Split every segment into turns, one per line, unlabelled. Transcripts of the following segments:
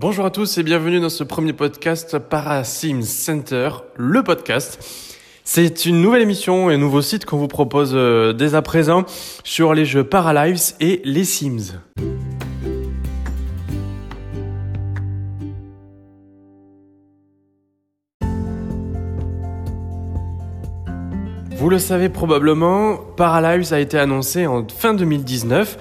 Bonjour à tous et bienvenue dans ce premier podcast Parasims Center, le podcast. C'est une nouvelle émission et un nouveau site qu'on vous propose euh, dès à présent sur les jeux Paralives et les Sims. Vous le savez probablement, Paralives a été annoncé en fin 2019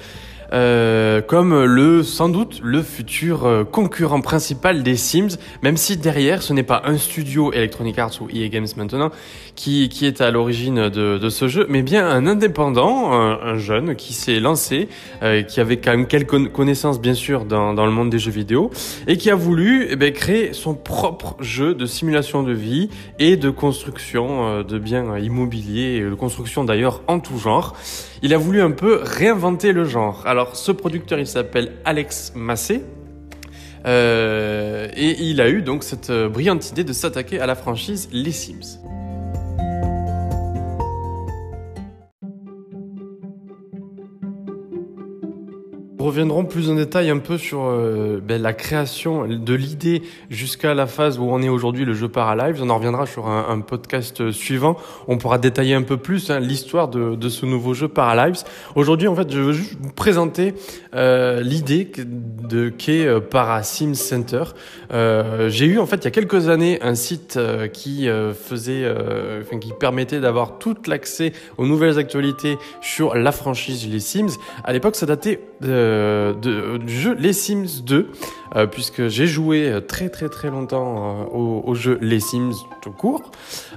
euh, comme le sans doute le futur euh, concurrent principal des Sims, même si derrière ce n'est pas un studio Electronic Arts ou EA Games maintenant qui, qui est à l'origine de, de, ce jeu, mais bien un indépendant, un, jeune qui s'est lancé, euh, qui avait quand même quelques connaissances bien sûr dans, dans le monde des jeux vidéo et qui a voulu eh bien, créer son propre jeu de simulation de vie et de construction euh, de biens immobiliers, de construction d'ailleurs en tout genre. Il a voulu un peu réinventer le genre. Ce producteur il s'appelle Alex Massé. Euh, et il a eu donc cette euh, brillante idée de s'attaquer à la franchise Les Sims. Reviendrons plus en détail un peu sur euh, ben, la création de l'idée jusqu'à la phase où on est aujourd'hui le jeu Paralives. On en reviendra sur un, podcast suivant. On pourra détailler un peu plus hein, l'histoire de, ce nouveau jeu Paralives. Aujourd'hui, en fait, je veux juste vous présenter euh, l'idée de qu'est euh, Parasims Center. Euh, J'ai eu en fait il y a quelques années un site qui faisait, qui permettait d'avoir tout l'accès aux nouvelles actualités sur la franchise Les Sims. À l'époque, ça datait de, du jeu Les Sims 2, euh, puisque j'ai joué très très très longtemps euh, au, au, jeu Les Sims tout court.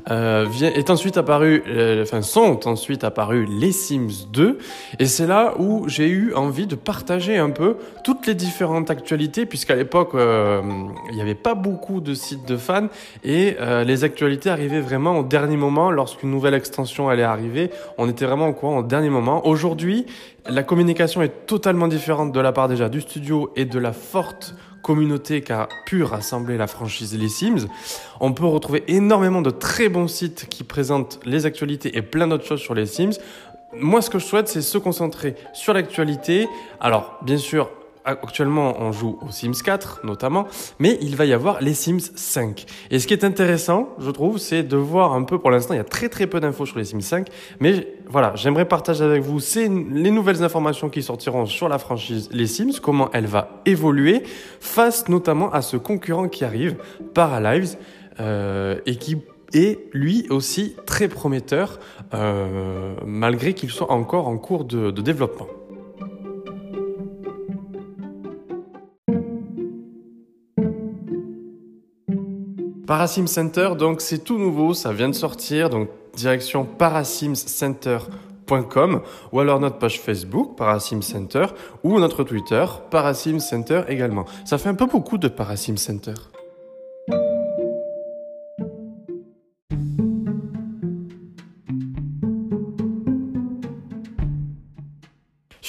Vient, est ensuite apparu, enfin sont ensuite apparus Les Sims 2, et c'est là où j'ai eu envie de partager un peu toutes les différentes actualités, puisqu'à l'époque il n'y avait pas beaucoup de sites de fans et les actualités arrivaient vraiment au dernier moment lorsqu'une nouvelle extension allait arriver. On était vraiment au courant au dernier moment. Aujourd'hui, la communication est totalement différente de la part déjà du studio et de la forte communauté qu'a pu rassembler la franchise Les Sims. On peut retrouver énormément de très bons sites qui présentent les actualités et plein d'autres choses sur les Sims. Moi, ce que je souhaite, c'est se concentrer sur l'actualité. Alors, bien sûr, actuellement on joue aux Sims 4 notamment, mais il va y avoir les Sims 5. Et ce qui est intéressant, je trouve, c'est de voir un peu, pour l'instant il y a très très peu d'infos sur les Sims 5, mais voilà, j'aimerais partager avec vous les nouvelles informations qui sortiront sur la franchise Les Sims, comment elle va évoluer face notamment à ce concurrent qui arrive, Paralives, euh, et qui est lui aussi très prometteur, euh, malgré qu'il soit encore en cours de, de développement. Parasim Center, donc c'est tout nouveau, ça vient de sortir, donc direction parasimcenter.com ou alors notre page Facebook Parasim Center ou notre Twitter Parasim Center également. Ça fait un peu beaucoup de Parasim Center.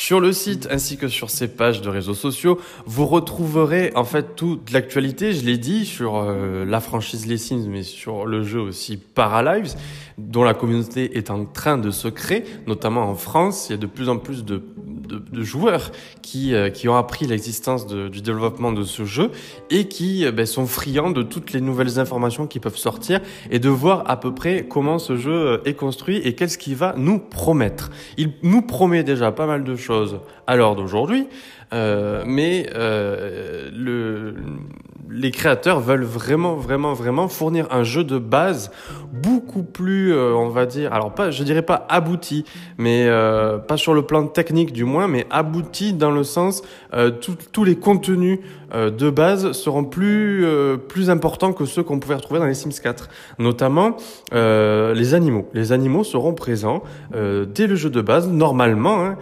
Sur le site ainsi que sur ces pages de réseaux sociaux, vous retrouverez en fait toute l'actualité, je l'ai dit, sur euh, la franchise Les Sims, mais sur le jeu aussi Paralives, dont la communauté est en train de se créer, notamment en France. Il y a de plus en plus de de, de joueurs qui, euh, qui ont appris l'existence du développement de ce jeu et qui euh, ben, sont friands de toutes les nouvelles informations qui peuvent sortir et de voir à peu près comment ce jeu euh, est construit et qu'est-ce qu'il va nous promettre. Il nous promet déjà pas mal de choses à l'heure d'aujourd'hui, euh, mais le, les créateurs veulent vraiment, vraiment, vraiment fournir un jeu de base beaucoup plus, euh, on va dire, alors pas, je dirais pas abouti, mais euh, pas sur le plan technique du moins, mais abouti dans le sens euh, tous les contenus de base seront plus plus importants que ceux qu'on pouvait retrouver dans les Sims 4, notamment les animaux. Les animaux seront présents dès le jeu de base, normalement, hein,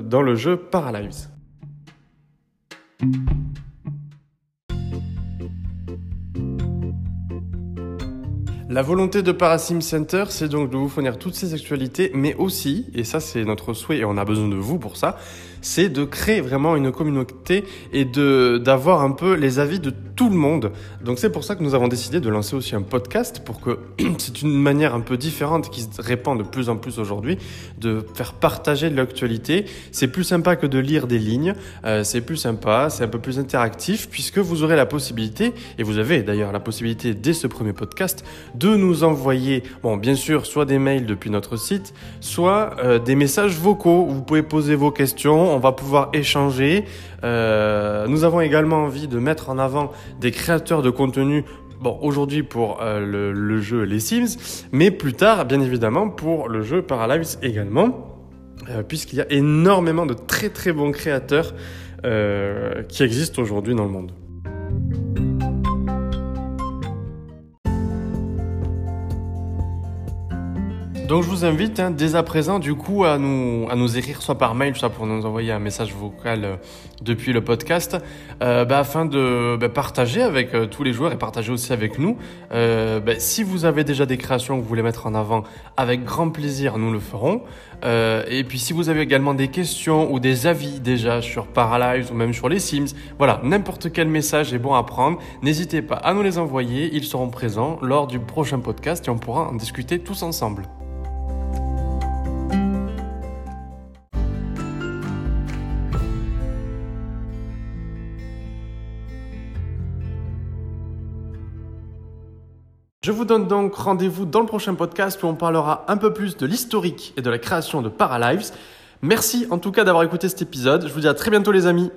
dans le jeu Paralives. La volonté de Parasim Center, c'est donc de vous fournir toutes ces actualités, mais aussi, et ça c'est notre souhait et on a besoin de vous pour ça, c'est de créer vraiment une communauté et de d'avoir un peu les avis de tout le monde. Donc c'est pour ça que nous avons décidé de lancer aussi un podcast pour que c'est une manière un peu différente qui se répand de plus en plus aujourd'hui de faire partager de l'actualité. C'est plus sympa que de lire des lignes, euh, c'est plus sympa, c'est un peu plus interactif puisque vous aurez la possibilité et vous avez d'ailleurs la possibilité dès ce premier podcast de nous envoyer bon bien sûr soit des mails depuis notre site, soit euh, des messages vocaux. Vous pouvez poser vos questions on va pouvoir échanger. Euh, nous avons également envie de mettre en avant des créateurs de contenu Bon, aujourd'hui pour euh, le, jeu Les Sims, mais plus tard, bien évidemment, pour le jeu Paralives également, euh, puisqu'il y a énormément de très très bons créateurs qui existent aujourd'hui dans le monde. Donc je vous invite hein, dès à présent du coup à nous, à nous écrire soit par mail, soit pour nous envoyer un message vocal euh, depuis le podcast, euh, bah, afin de bah, partager avec euh, tous les joueurs et partager aussi avec nous. Bah, si vous avez déjà des créations que vous voulez mettre en avant, avec grand plaisir nous le ferons. et puis si vous avez également des questions ou des avis déjà sur Paralives ou même sur les Sims, voilà, n'importe quel message est bon à prendre. N'hésitez pas à nous les envoyer, ils seront présents lors du prochain podcast et on pourra en discuter tous ensemble. Je vous donne donc rendez-vous dans le prochain podcast où on parlera un peu plus de l'historique et de la création de Paralives. Merci en tout cas d'avoir écouté cet épisode. Je vous dis à très bientôt les amis.